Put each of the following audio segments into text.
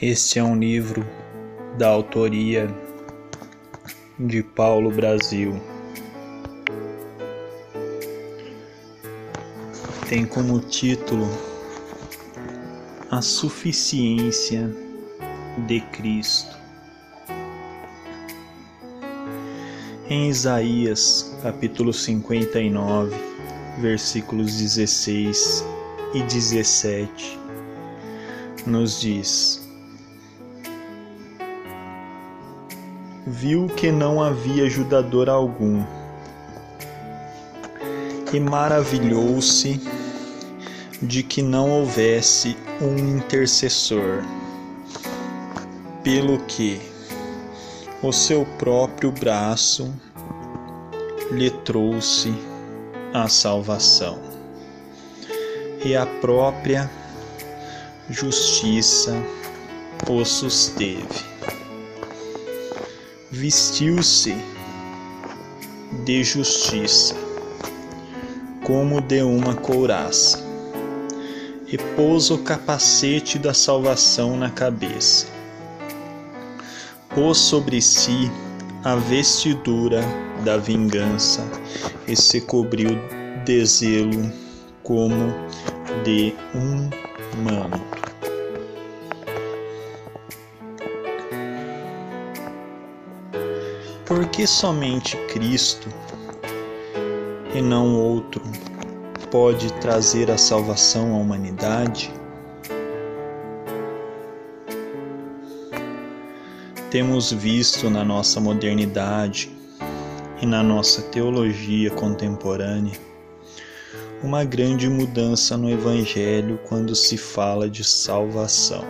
Este é um livro da autoria de Paulo Brasil. Tem como título A Suficiência de Cristo. Em Isaías, capítulo 59, versículos 16 e 17, nos diz: viu que não havia ajudador algum. E maravilhou-se de que não houvesse um intercessor, pelo que o seu próprio braço lhe trouxe a salvação e a própria justiça o susteve vestiu-se de justiça, como de uma couraça, e pôs o capacete da salvação na cabeça. Pôs sobre si a vestidura da vingança e se cobriu de zelo como de um manto. Que somente Cristo e não outro pode trazer a salvação à humanidade? Temos visto na nossa modernidade e na nossa teologia contemporânea uma grande mudança no Evangelho quando se fala de salvação.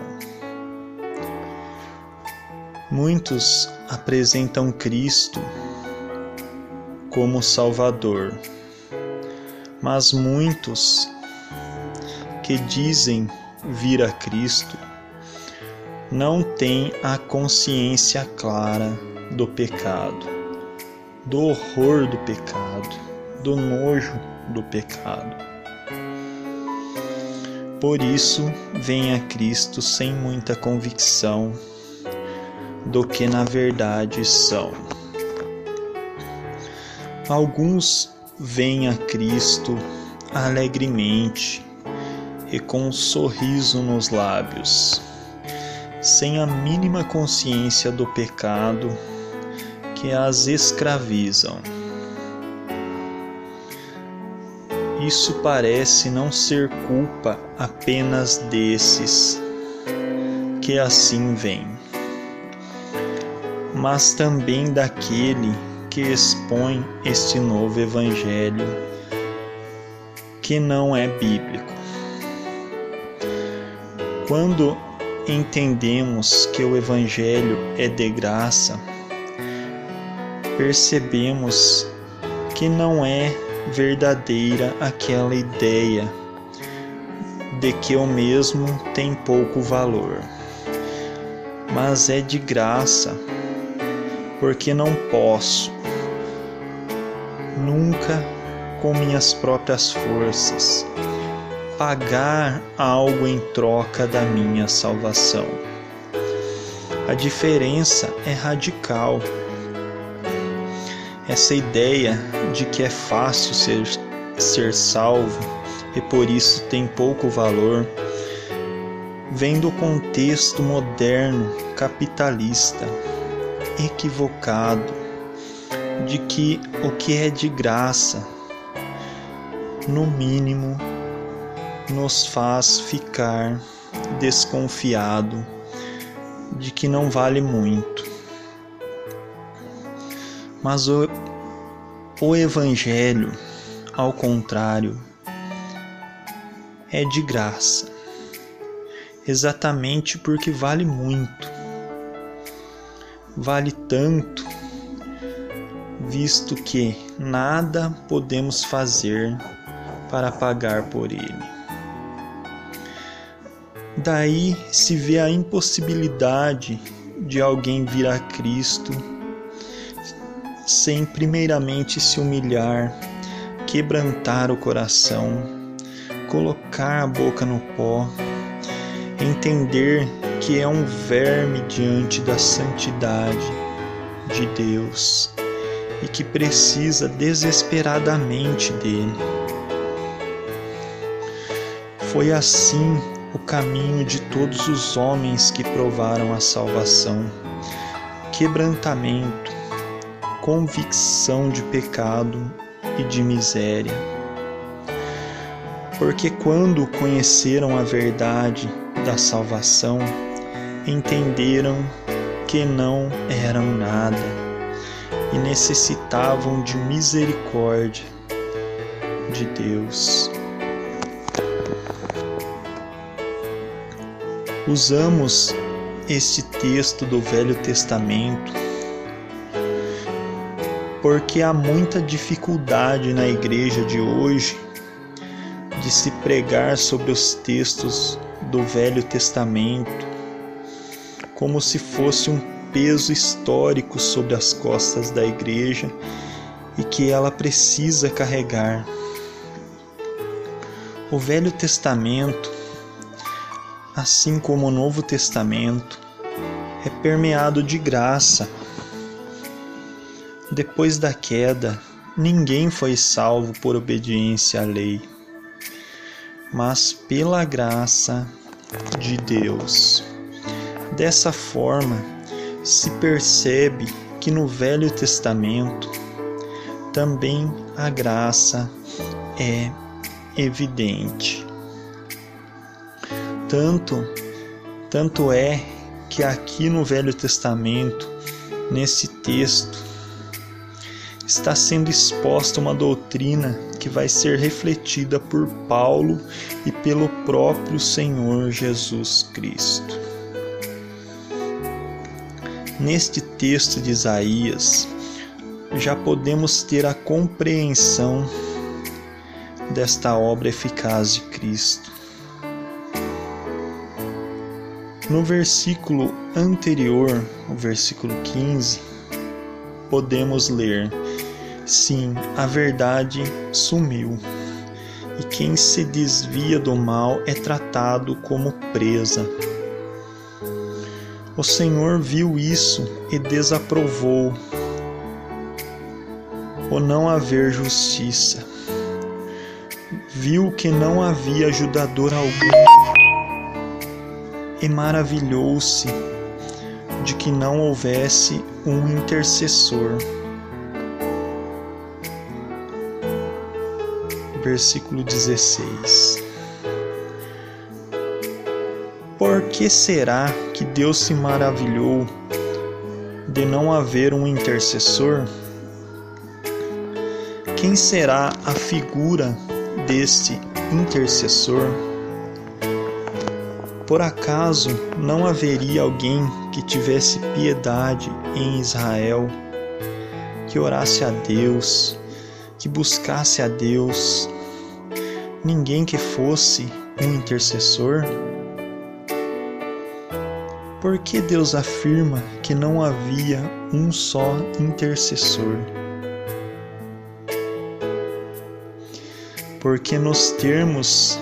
Muitos apresentam Cristo como Salvador, mas muitos que dizem vir a Cristo não têm a consciência clara do pecado, do horror do pecado, do nojo do pecado. Por isso, vem a Cristo sem muita convicção do que na verdade são. Alguns vêm a Cristo alegremente e com um sorriso nos lábios, sem a mínima consciência do pecado que as escravizam. Isso parece não ser culpa apenas desses que assim vêm mas também daquele que expõe este novo Evangelho, que não é bíblico. Quando entendemos que o Evangelho é de graça, percebemos que não é verdadeira aquela ideia de que o mesmo tem pouco valor, mas é de graça porque não posso, nunca com minhas próprias forças, pagar algo em troca da minha salvação. A diferença é radical. Essa ideia de que é fácil ser, ser salvo e por isso tem pouco valor vem do contexto moderno capitalista equivocado de que o que é de graça, no mínimo, nos faz ficar desconfiado de que não vale muito. Mas o, o Evangelho, ao contrário, é de graça, exatamente porque vale muito vale tanto, visto que nada podemos fazer para pagar por ele. Daí se vê a impossibilidade de alguém vir a Cristo sem primeiramente se humilhar, quebrantar o coração, colocar a boca no pó, entender que é um verme diante da santidade de Deus e que precisa desesperadamente dele. Foi assim o caminho de todos os homens que provaram a salvação: quebrantamento, convicção de pecado e de miséria. Porque quando conheceram a verdade da salvação, entenderam que não eram nada e necessitavam de misericórdia de Deus. Usamos este texto do Velho Testamento porque há muita dificuldade na igreja de hoje de se pregar sobre os textos do Velho Testamento como se fosse um peso histórico sobre as costas da igreja e que ela precisa carregar. O Velho Testamento, assim como o Novo Testamento, é permeado de graça depois da queda, ninguém foi salvo por obediência à lei, mas pela graça de Deus. Dessa forma, se percebe que no Velho Testamento também a graça é evidente. Tanto tanto é que aqui no Velho Testamento, nesse texto, está sendo exposta uma doutrina que vai ser refletida por Paulo e pelo próprio Senhor Jesus Cristo. Neste texto de Isaías, já podemos ter a compreensão desta obra eficaz de Cristo. No versículo anterior, o versículo 15, podemos ler: Sim, a verdade sumiu, e quem se desvia do mal é tratado como presa. O Senhor viu isso e desaprovou o não haver justiça. Viu que não havia ajudador algum e maravilhou-se de que não houvesse um intercessor. versículo 16. Por que será que Deus se maravilhou de não haver um intercessor? Quem será a figura deste intercessor? Por acaso não haveria alguém que tivesse piedade em Israel, que orasse a Deus, que buscasse a Deus, ninguém que fosse um intercessor? Por que Deus afirma que não havia um só intercessor? Porque nos termos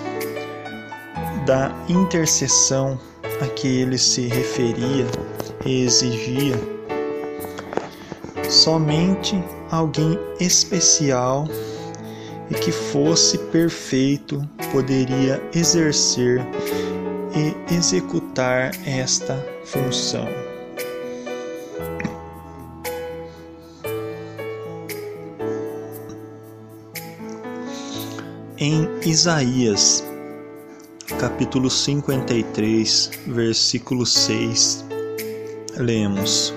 da intercessão a que ele se referia e exigia, somente alguém especial e que fosse perfeito poderia exercer e executar esta função. Em Isaías, capítulo 53, versículo 6, lemos: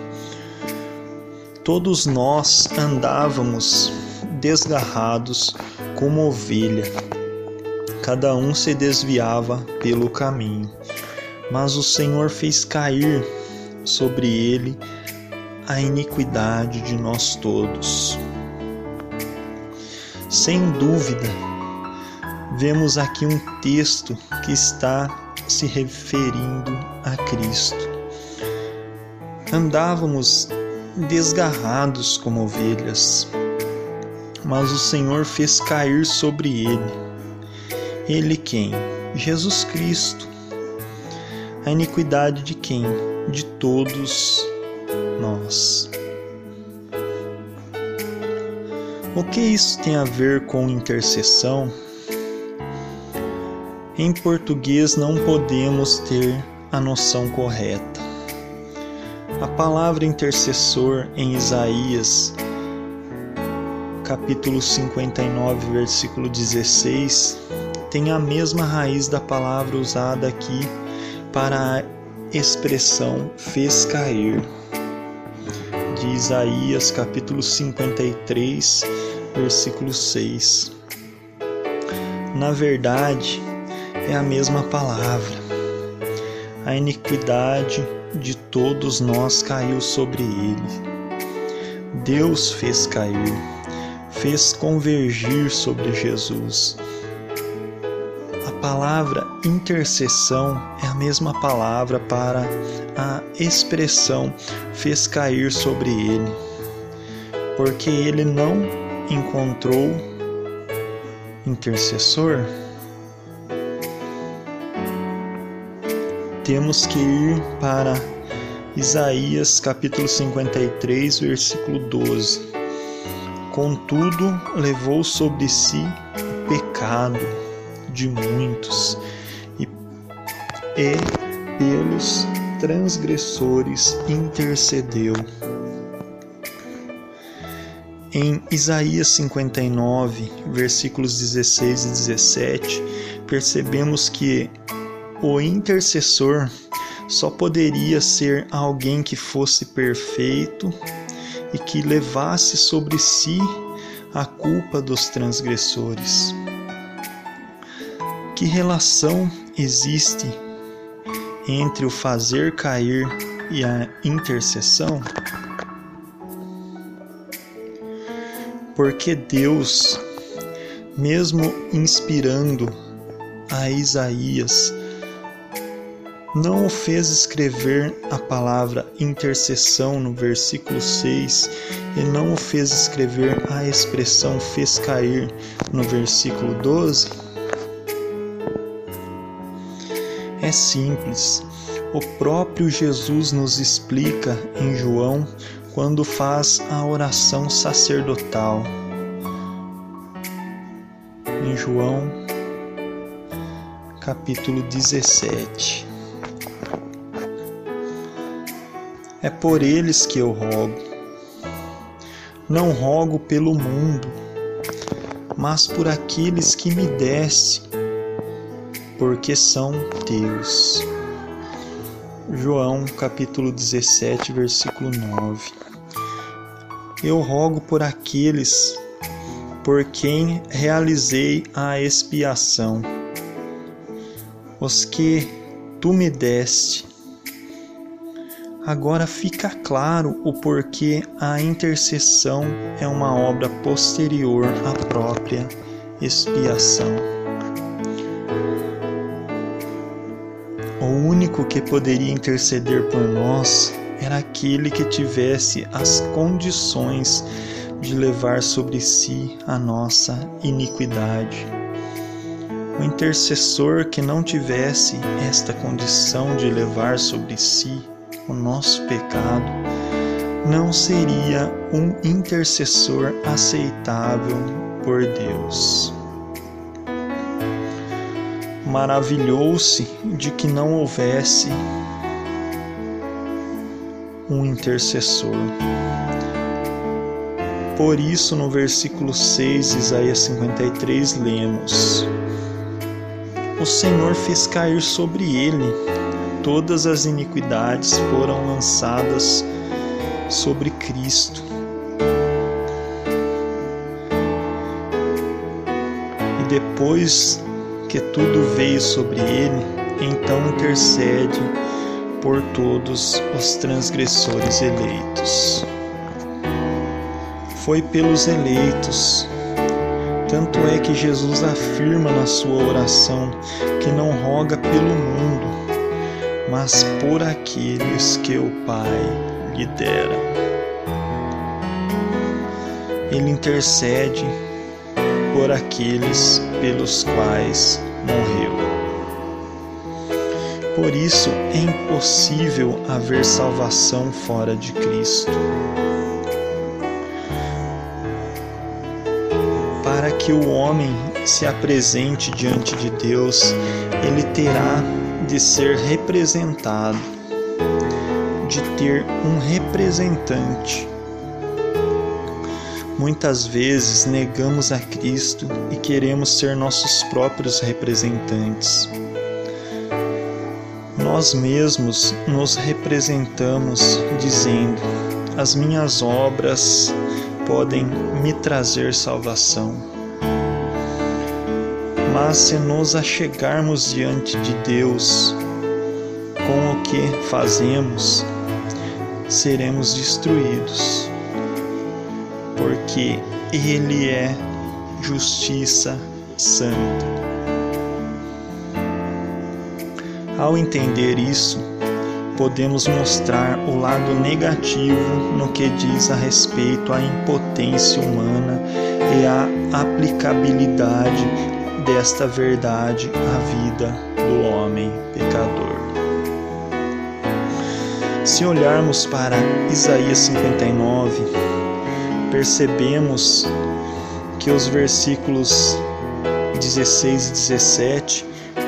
Todos nós andávamos desgarrados como ovelha, cada um se desviava pelo caminho, mas o Senhor fez cair sobre ele a iniquidade de nós todos. Sem dúvida, vemos aqui um texto que está se referindo a Cristo. Andávamos desgarrados como ovelhas, mas o Senhor fez cair sobre ele. Ele quem? Jesus Cristo. A iniquidade de quem? De todos nós. O que isso tem a ver com intercessão? Em português não podemos ter a noção correta. A palavra intercessor em Isaías, capítulo 59, versículo 16, tem a mesma raiz da palavra usada aqui para a expressão fez cair. De Isaías, capítulo 53, versículo 6. Na verdade, é a mesma palavra. A iniquidade de todos nós caiu sobre ele. Deus fez cair, fez convergir sobre Jesus. Palavra intercessão é a mesma palavra para a expressão fez cair sobre ele, porque ele não encontrou intercessor. temos que ir para Isaías capítulo 53, versículo 12. Contudo, levou sobre si o pecado de muitos e, e pelos transgressores intercedeu. Em Isaías 59, versículos 16 e 17, percebemos que o intercessor só poderia ser alguém que fosse perfeito e que levasse sobre si a culpa dos transgressores. Que relação existe entre o fazer cair e a intercessão? Porque Deus, mesmo inspirando a Isaías não o fez escrever a palavra intercessão no versículo 6 e não o fez escrever a expressão fez cair no versículo 12? É simples. O próprio Jesus nos explica em João quando faz a oração sacerdotal. Em João, capítulo 17. É por eles que eu rogo. Não rogo pelo mundo, mas por aqueles que me deste, porque são teus. João capítulo 17, versículo 9. Eu rogo por aqueles por quem realizei a expiação, os que tu me deste Agora fica claro o porquê a intercessão é uma obra posterior à própria expiação. Único que poderia interceder por nós era aquele que tivesse as condições de levar sobre si a nossa iniquidade. O intercessor que não tivesse esta condição de levar sobre si o nosso pecado, não seria um intercessor aceitável por Deus. Maravilhou-se de que não houvesse um intercessor. Por isso, no versículo 6, Isaías 53, lemos: O Senhor fez cair sobre ele todas as iniquidades foram lançadas sobre Cristo. E depois que tudo veio sobre ele, então intercede por todos os transgressores eleitos. Foi pelos eleitos. Tanto é que Jesus afirma na sua oração que não roga pelo mundo, mas por aqueles que o Pai lhe dera. Ele intercede por aqueles pelos quais morreu. Por isso é impossível haver salvação fora de Cristo. Para que o homem se apresente diante de Deus, ele terá de ser representado, de ter um representante. Muitas vezes negamos a Cristo e queremos ser nossos próprios representantes. Nós mesmos nos representamos dizendo: as minhas obras podem me trazer salvação. Mas se nos achegarmos diante de Deus com o que fazemos, seremos destruídos, porque Ele é justiça santa. Ao entender isso, podemos mostrar o lado negativo no que diz a respeito à impotência humana e à aplicabilidade desta verdade à vida do homem pecador. Se olharmos para Isaías 59, percebemos que os versículos 16 e 17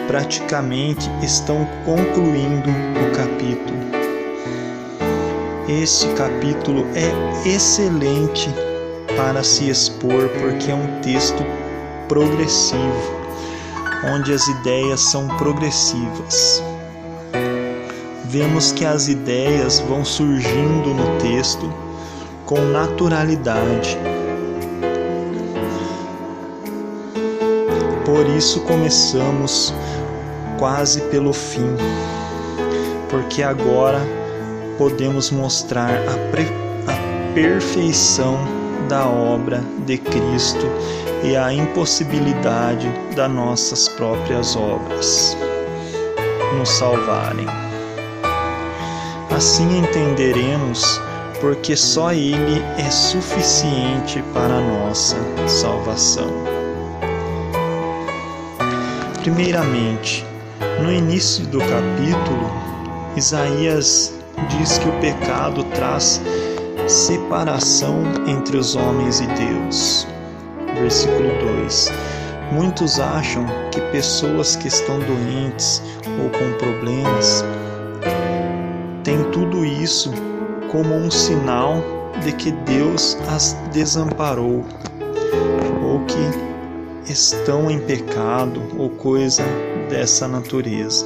praticamente estão concluindo o capítulo. Este capítulo é excelente para se expor porque é um texto progressivo, onde as ideias são progressivas. Vemos que as ideias vão surgindo no texto com naturalidade. Por isso começamos quase pelo fim, porque agora podemos mostrar a, a perfeição da obra de Cristo e a impossibilidade das nossas próprias obras nos salvarem. Assim entenderemos porque só Ele é suficiente para a nossa salvação. Primeiramente, no início do capítulo, Isaías diz que o pecado traz separação entre os homens e Deus. Versículo 2: Muitos acham que pessoas que estão doentes ou com problemas têm tudo isso como um sinal de que Deus as desamparou ou que estão em pecado ou coisa dessa natureza.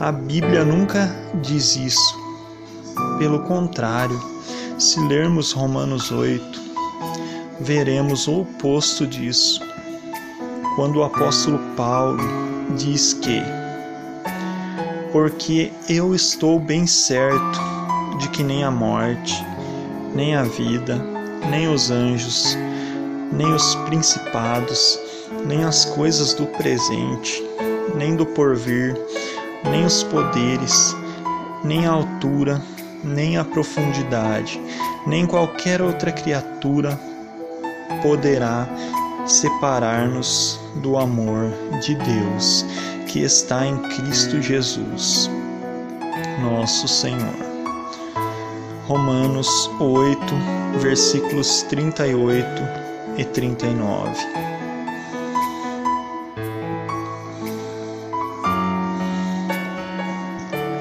A Bíblia nunca diz isso. Pelo contrário, se lermos Romanos 8, veremos o oposto disso. Quando o apóstolo Paulo diz que, porque eu estou bem certo de que nem a morte, nem a vida, nem os anjos, nem os principados, nem as coisas do presente, nem do porvir, nem os poderes, nem a altura, nem a profundidade, nem qualquer outra criatura poderá separar-nos do amor de Deus que está em Cristo Jesus, nosso Senhor. Romanos 8, versículos 38 e 39.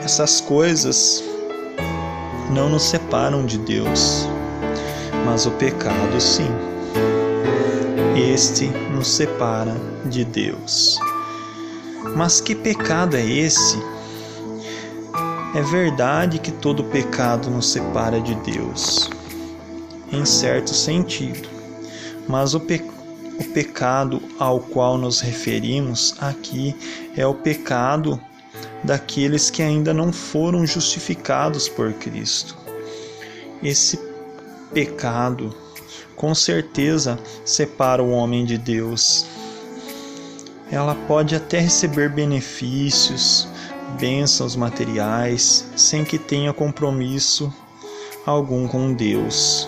Essas coisas não nos separam de Deus, mas o pecado sim. Este nos separa de Deus. Mas que pecado é esse? É verdade que todo pecado nos separa de Deus, em certo sentido, mas o, pe o pecado ao qual nos referimos aqui é o pecado daqueles que ainda não foram justificados por Cristo. Esse pecado, com certeza, separa o homem de Deus. Ela pode até receber benefícios, bênçãos materiais, sem que tenha compromisso algum com Deus.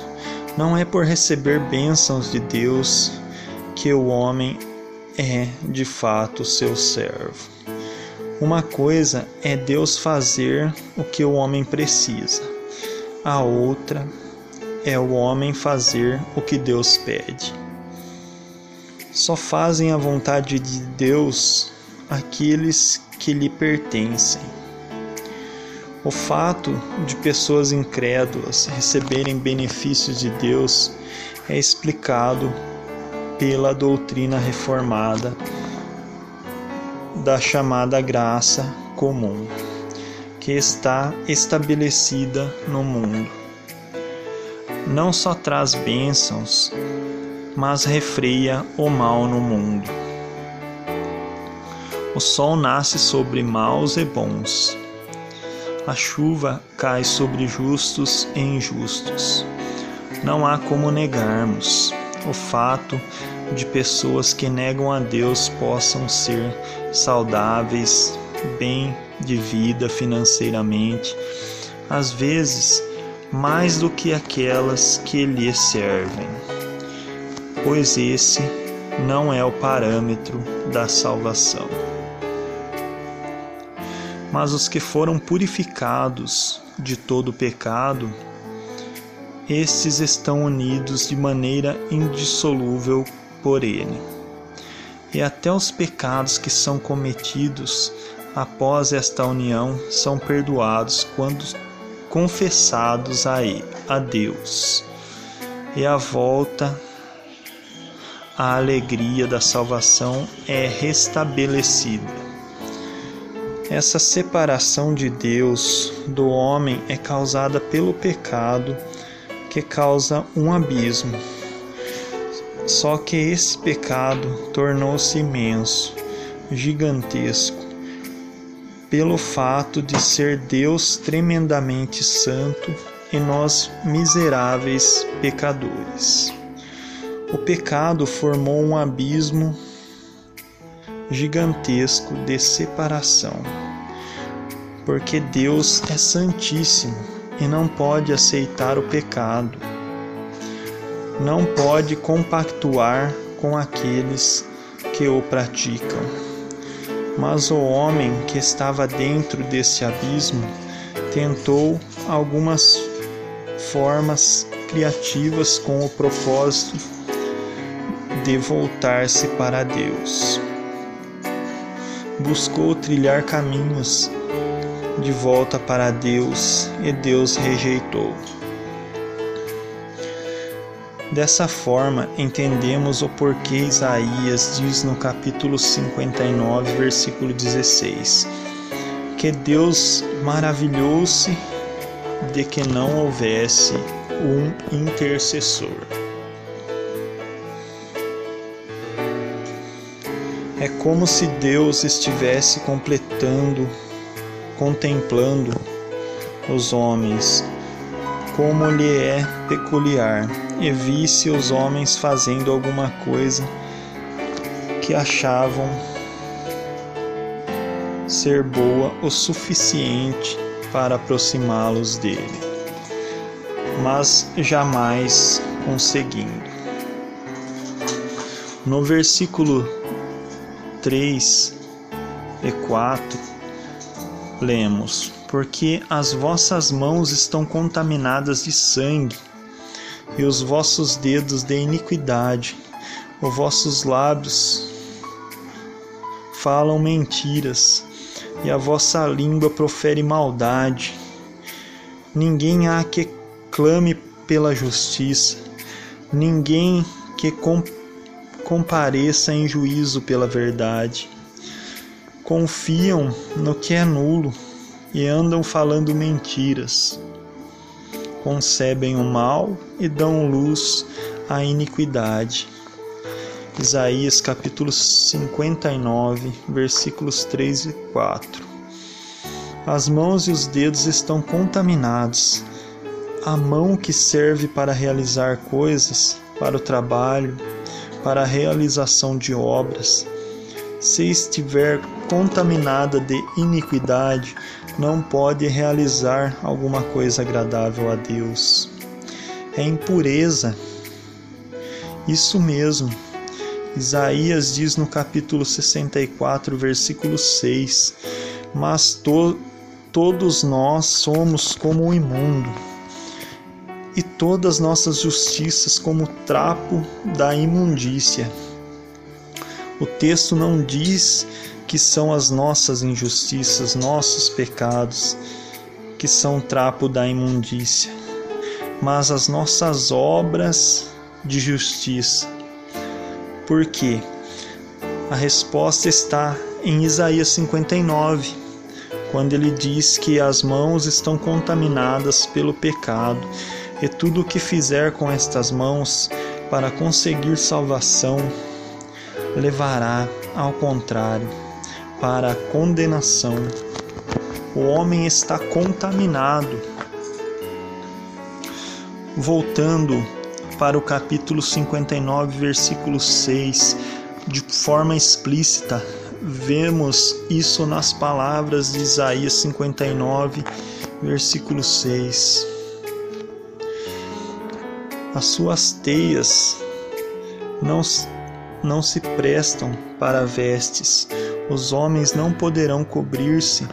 Não é por receber bênçãos de Deus que o homem é de fato seu servo. Uma coisa é Deus fazer o que o homem precisa, a outra é o homem fazer o que Deus pede. Só fazem a vontade de Deus aqueles que lhe pertencem. O fato de pessoas incrédulas receberem benefícios de Deus é explicado pela doutrina reformada da chamada graça comum, que está estabelecida no mundo. Não só traz bênçãos, mas refreia o mal no mundo. O sol nasce sobre maus e bons. A chuva cai sobre justos e injustos. Não há como negarmos o fato de pessoas que negam a Deus possam ser saudáveis, bem de vida financeiramente, às vezes mais do que aquelas que lhe servem, pois esse não é o parâmetro da salvação. Mas os que foram purificados de todo pecado, estes estão unidos de maneira indissolúvel por ele. E até os pecados que são cometidos após esta união são perdoados quando confessados a, ele, a Deus. E a volta à alegria da salvação é restabelecida. Essa separação de Deus do homem é causada pelo pecado que causa um abismo. Só que esse pecado tornou-se imenso, gigantesco, pelo fato de ser Deus tremendamente santo e nós miseráveis pecadores. O pecado formou um abismo gigantesco de separação, porque Deus é santíssimo e não pode aceitar o pecado, não pode compactuar com aqueles que o praticam. Mas o homem que estava dentro desse abismo tentou algumas formas criativas com o propósito de voltar-se para Deus. Buscou trilhar caminhos de volta para Deus e Deus rejeitou. Dessa forma, entendemos o porquê Isaías diz no capítulo 59, versículo 16, que Deus maravilhou-se de que não houvesse um intercessor. É como se Deus estivesse completando contemplando os homens, como lhe é peculiar, e visse os homens fazendo alguma coisa que achavam ser boa o suficiente para aproximá-los dele, mas jamais conseguindo. No versículo 3 e 4 lemos: Porque as vossas mãos estão contaminadas de sangue, e os vossos dedos de iniquidade, os vossos lábios falam mentiras, e a vossa língua profere maldade. Ninguém há que clame pela justiça, ninguém que compareça em juízo pela verdade confiam no que é nulo e andam falando mentiras. Concebem o mal e dão luz à iniquidade. Isaías capítulo 59, versículos 3 e 4. As mãos e os dedos estão contaminados. A mão que serve para realizar coisas, para o trabalho, para a realização de obras, se estiver contaminada de iniquidade, não pode realizar alguma coisa agradável a Deus. É impureza. Isso mesmo. Isaías diz no capítulo 64, versículo 6: mas to todos nós somos como o imundo, e todas nossas justiças como trapo da imundícia. O texto não diz que são as nossas injustiças, nossos pecados, que são trapo da imundícia, mas as nossas obras de justiça. Por quê? A resposta está em Isaías 59, quando ele diz que as mãos estão contaminadas pelo pecado e tudo o que fizer com estas mãos para conseguir salvação levará, ao contrário, para a condenação. O homem está contaminado. Voltando para o capítulo 59, versículo 6, de forma explícita, vemos isso nas palavras de Isaías 59, versículo 6. As suas teias não, não se prestam para vestes, os homens não poderão cobrir-se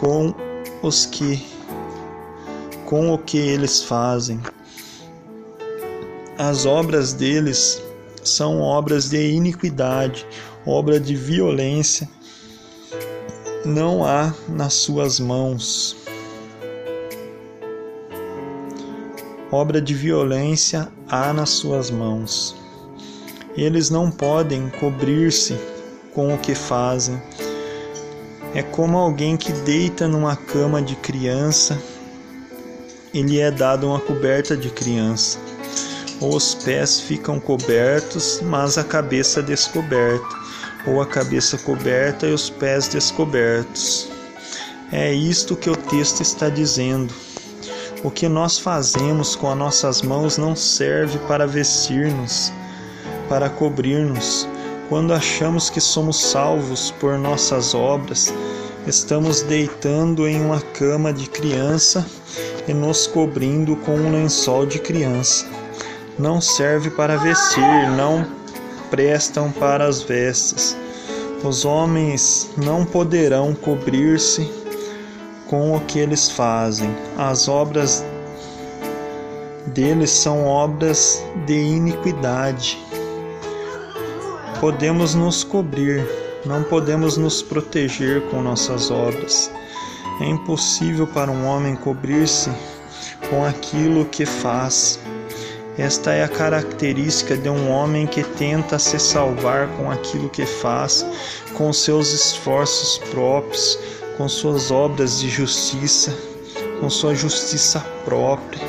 com os que com o que eles fazem. As obras deles são obras de iniquidade, obra de violência. Não há nas suas mãos obra de violência há nas suas mãos. Eles não podem cobrir-se com o que fazem. É como alguém que deita numa cama de criança e lhe é dada uma coberta de criança. Os pés ficam cobertos, mas a cabeça descoberta, ou a cabeça coberta e os pés descobertos. É isto que o texto está dizendo. O que nós fazemos com as nossas mãos não serve para vestir-nos, para cobrir-nos. Quando achamos que somos salvos por nossas obras, estamos deitando em uma cama de criança e nos cobrindo com um lençol de criança. Não serve para vestir, não prestam para as vestes. Os homens não poderão cobrir-se com o que eles fazem. As obras deles são obras de iniquidade. Podemos nos cobrir, não podemos nos proteger com nossas obras. É impossível para um homem cobrir-se com aquilo que faz. Esta é a característica de um homem que tenta se salvar com aquilo que faz, com seus esforços próprios, com suas obras de justiça, com sua justiça própria.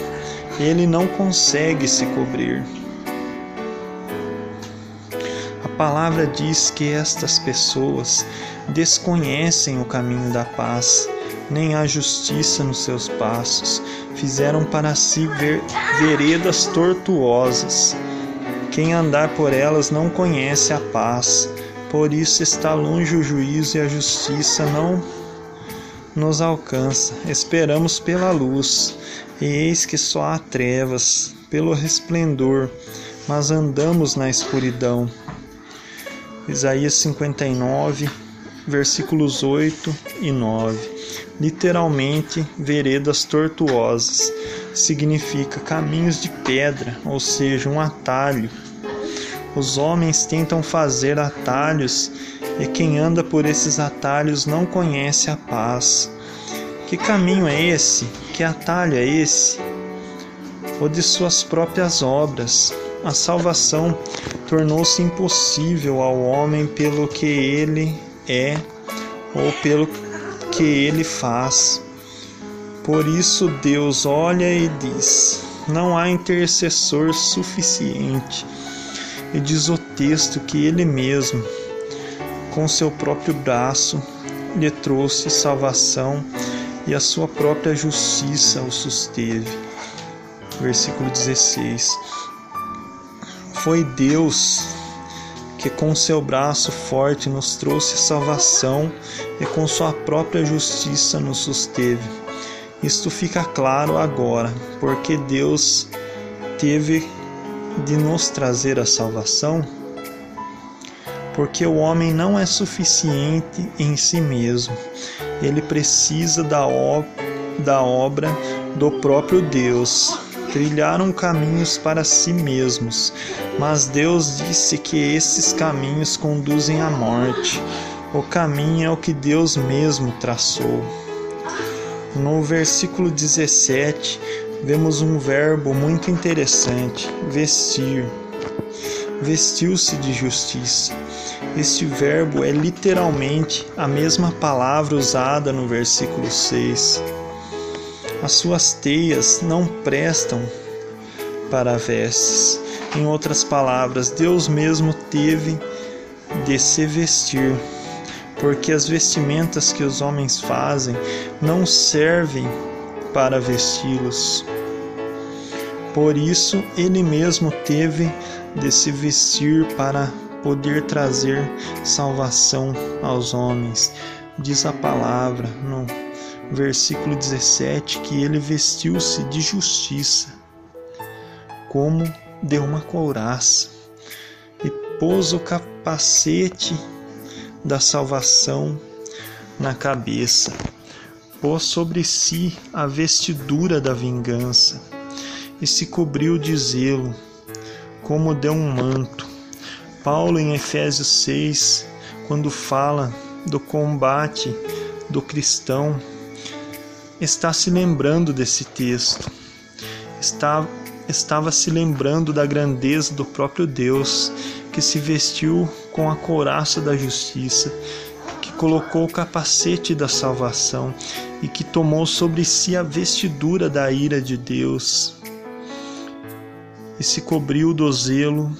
Ele não consegue se cobrir. A palavra diz que estas pessoas desconhecem o caminho da paz, nem a justiça nos seus passos, fizeram para si ver, veredas tortuosas. Quem andar por elas não conhece a paz, por isso está longe o juízo e a justiça não nos alcança. Esperamos pela luz, e eis que só há trevas, pelo resplendor, mas andamos na escuridão. Isaías 59, versículos 8 e 9. Literalmente, veredas tortuosas significa caminhos de pedra, ou seja, um atalho. Os homens tentam fazer atalhos e quem anda por esses atalhos não conhece a paz. Que caminho é esse? Que atalho é esse? O de suas próprias obras. A salvação tornou-se impossível ao homem pelo que ele é ou pelo que ele faz. Por isso Deus olha e diz: não há intercessor suficiente. E diz o texto que ele mesmo com seu próprio braço lhe trouxe salvação e a sua própria justiça o susteve. Versículo 16. Foi Deus que com seu braço forte nos trouxe salvação e com sua própria justiça nos susteve. Isto fica claro agora, porque Deus teve de nos trazer a salvação porque o homem não é suficiente em si mesmo. Ele precisa da, da obra do próprio Deus. Trilharam caminhos para si mesmos, mas Deus disse que esses caminhos conduzem à morte. O caminho é o que Deus mesmo traçou. No versículo 17, vemos um verbo muito interessante: vestir. Vestiu-se de justiça. Este verbo é literalmente a mesma palavra usada no versículo 6. As suas teias não prestam para vestes. Em outras palavras, Deus mesmo teve de se vestir, porque as vestimentas que os homens fazem não servem para vesti-los. Por isso, ele mesmo teve de se vestir para poder trazer salvação aos homens. Diz a palavra no versículo 17 que ele vestiu-se de justiça, como de uma couraça, e pôs o capacete da salvação na cabeça, pôs sobre si a vestidura da vingança e se cobriu de zelo, como de um manto. Paulo, em Efésios 6, quando fala do combate do cristão, está se lembrando desse texto, está, estava se lembrando da grandeza do próprio Deus que se vestiu com a couraça da justiça, que colocou o capacete da salvação e que tomou sobre si a vestidura da ira de Deus e se cobriu do zelo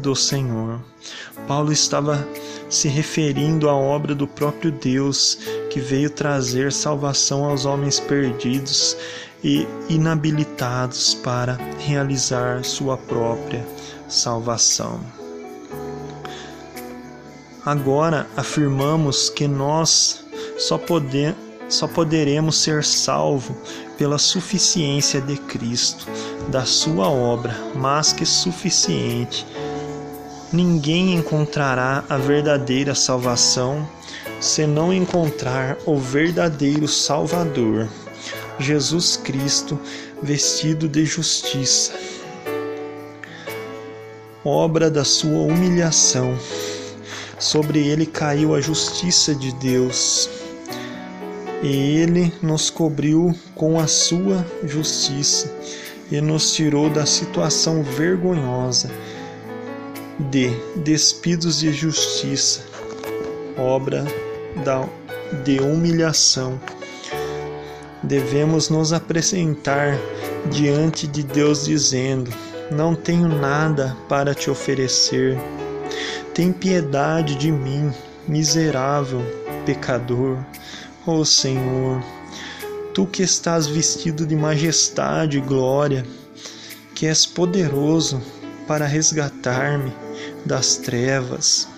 do Senhor. Paulo estava se referindo à obra do próprio Deus que veio trazer salvação aos homens perdidos e inabilitados para realizar sua própria salvação. Agora afirmamos que nós só, só poderemos ser salvos pela suficiência de Cristo, da sua obra, mas que suficiente ninguém encontrará a verdadeira salvação se não encontrar o verdadeiro Salvador, Jesus Cristo, vestido de justiça. Obra da sua humilhação, sobre ele caiu a justiça de Deus, e ele nos cobriu com a sua justiça e nos tirou da situação vergonhosa de despidos de justiça, obra da, de humilhação. Devemos nos apresentar diante de Deus dizendo: Não tenho nada para te oferecer. Tem piedade de mim, miserável pecador. Ó oh, Senhor, tu que estás vestido de majestade e glória, que és poderoso para resgatar-me das trevas.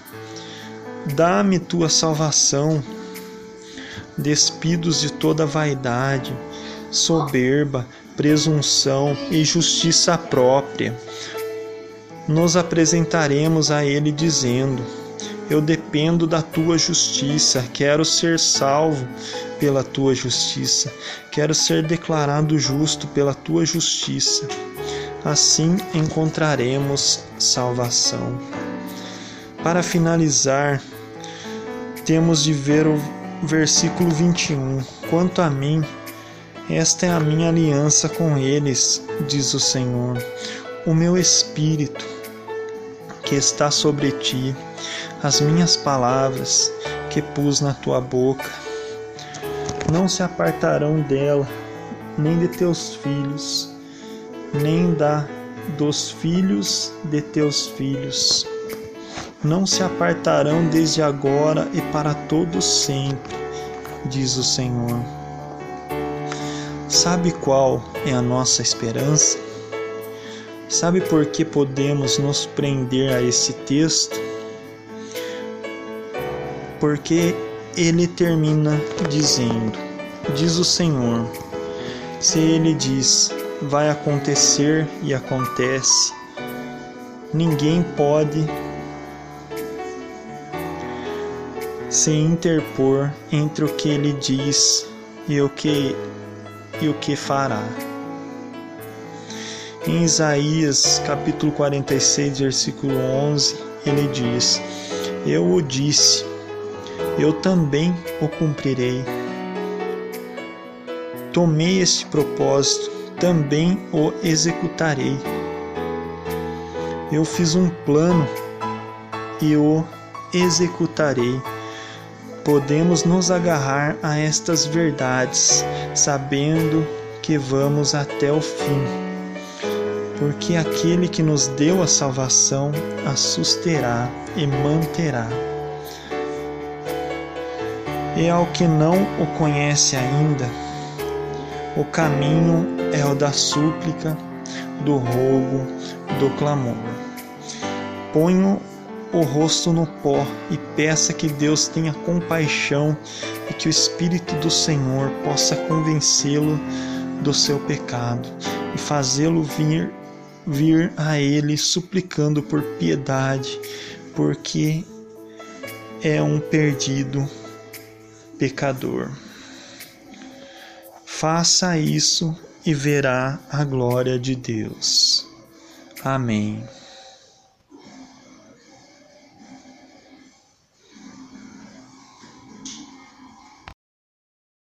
Dá-me tua salvação, despidos de toda vaidade, soberba, presunção e justiça própria. Nos apresentaremos a Ele dizendo: Eu dependo da tua justiça, quero ser salvo pela tua justiça, quero ser declarado justo pela tua justiça assim encontraremos salvação. Para finalizar, temos de ver o versículo 21. Quanto a mim, esta é a minha aliança com eles, diz o Senhor, o meu espírito que está sobre ti, as minhas palavras que pus na tua boca, não se apartarão dela, nem de teus filhos nem da dos filhos de teus filhos. Não se apartarão desde agora e para todo sempre, diz o Senhor. Sabe qual é a nossa esperança? Sabe por que podemos nos prender a esse texto? Porque ele termina dizendo: Diz o Senhor. Se ele diz: vai acontecer e acontece. Ninguém pode se interpor entre o que ele diz e o que e o que fará. Em Isaías, capítulo 46, versículo 11, ele diz: Eu o disse, eu também o cumprirei. Tomei este propósito, também o executarei. Eu fiz um plano e o executarei. Podemos nos agarrar a estas verdades, sabendo que vamos até o fim, porque aquele que nos deu a salvação a susterá e manterá. E ao que não o conhece ainda, o caminho é o da súplica, do rogo, do clamor. Ponho o rosto no pó e peça que Deus tenha compaixão e que o Espírito do Senhor possa convencê-lo do seu pecado e fazê-lo vir vir a ele suplicando por piedade, porque é um perdido pecador. Faça isso e verá a glória de Deus. Amém.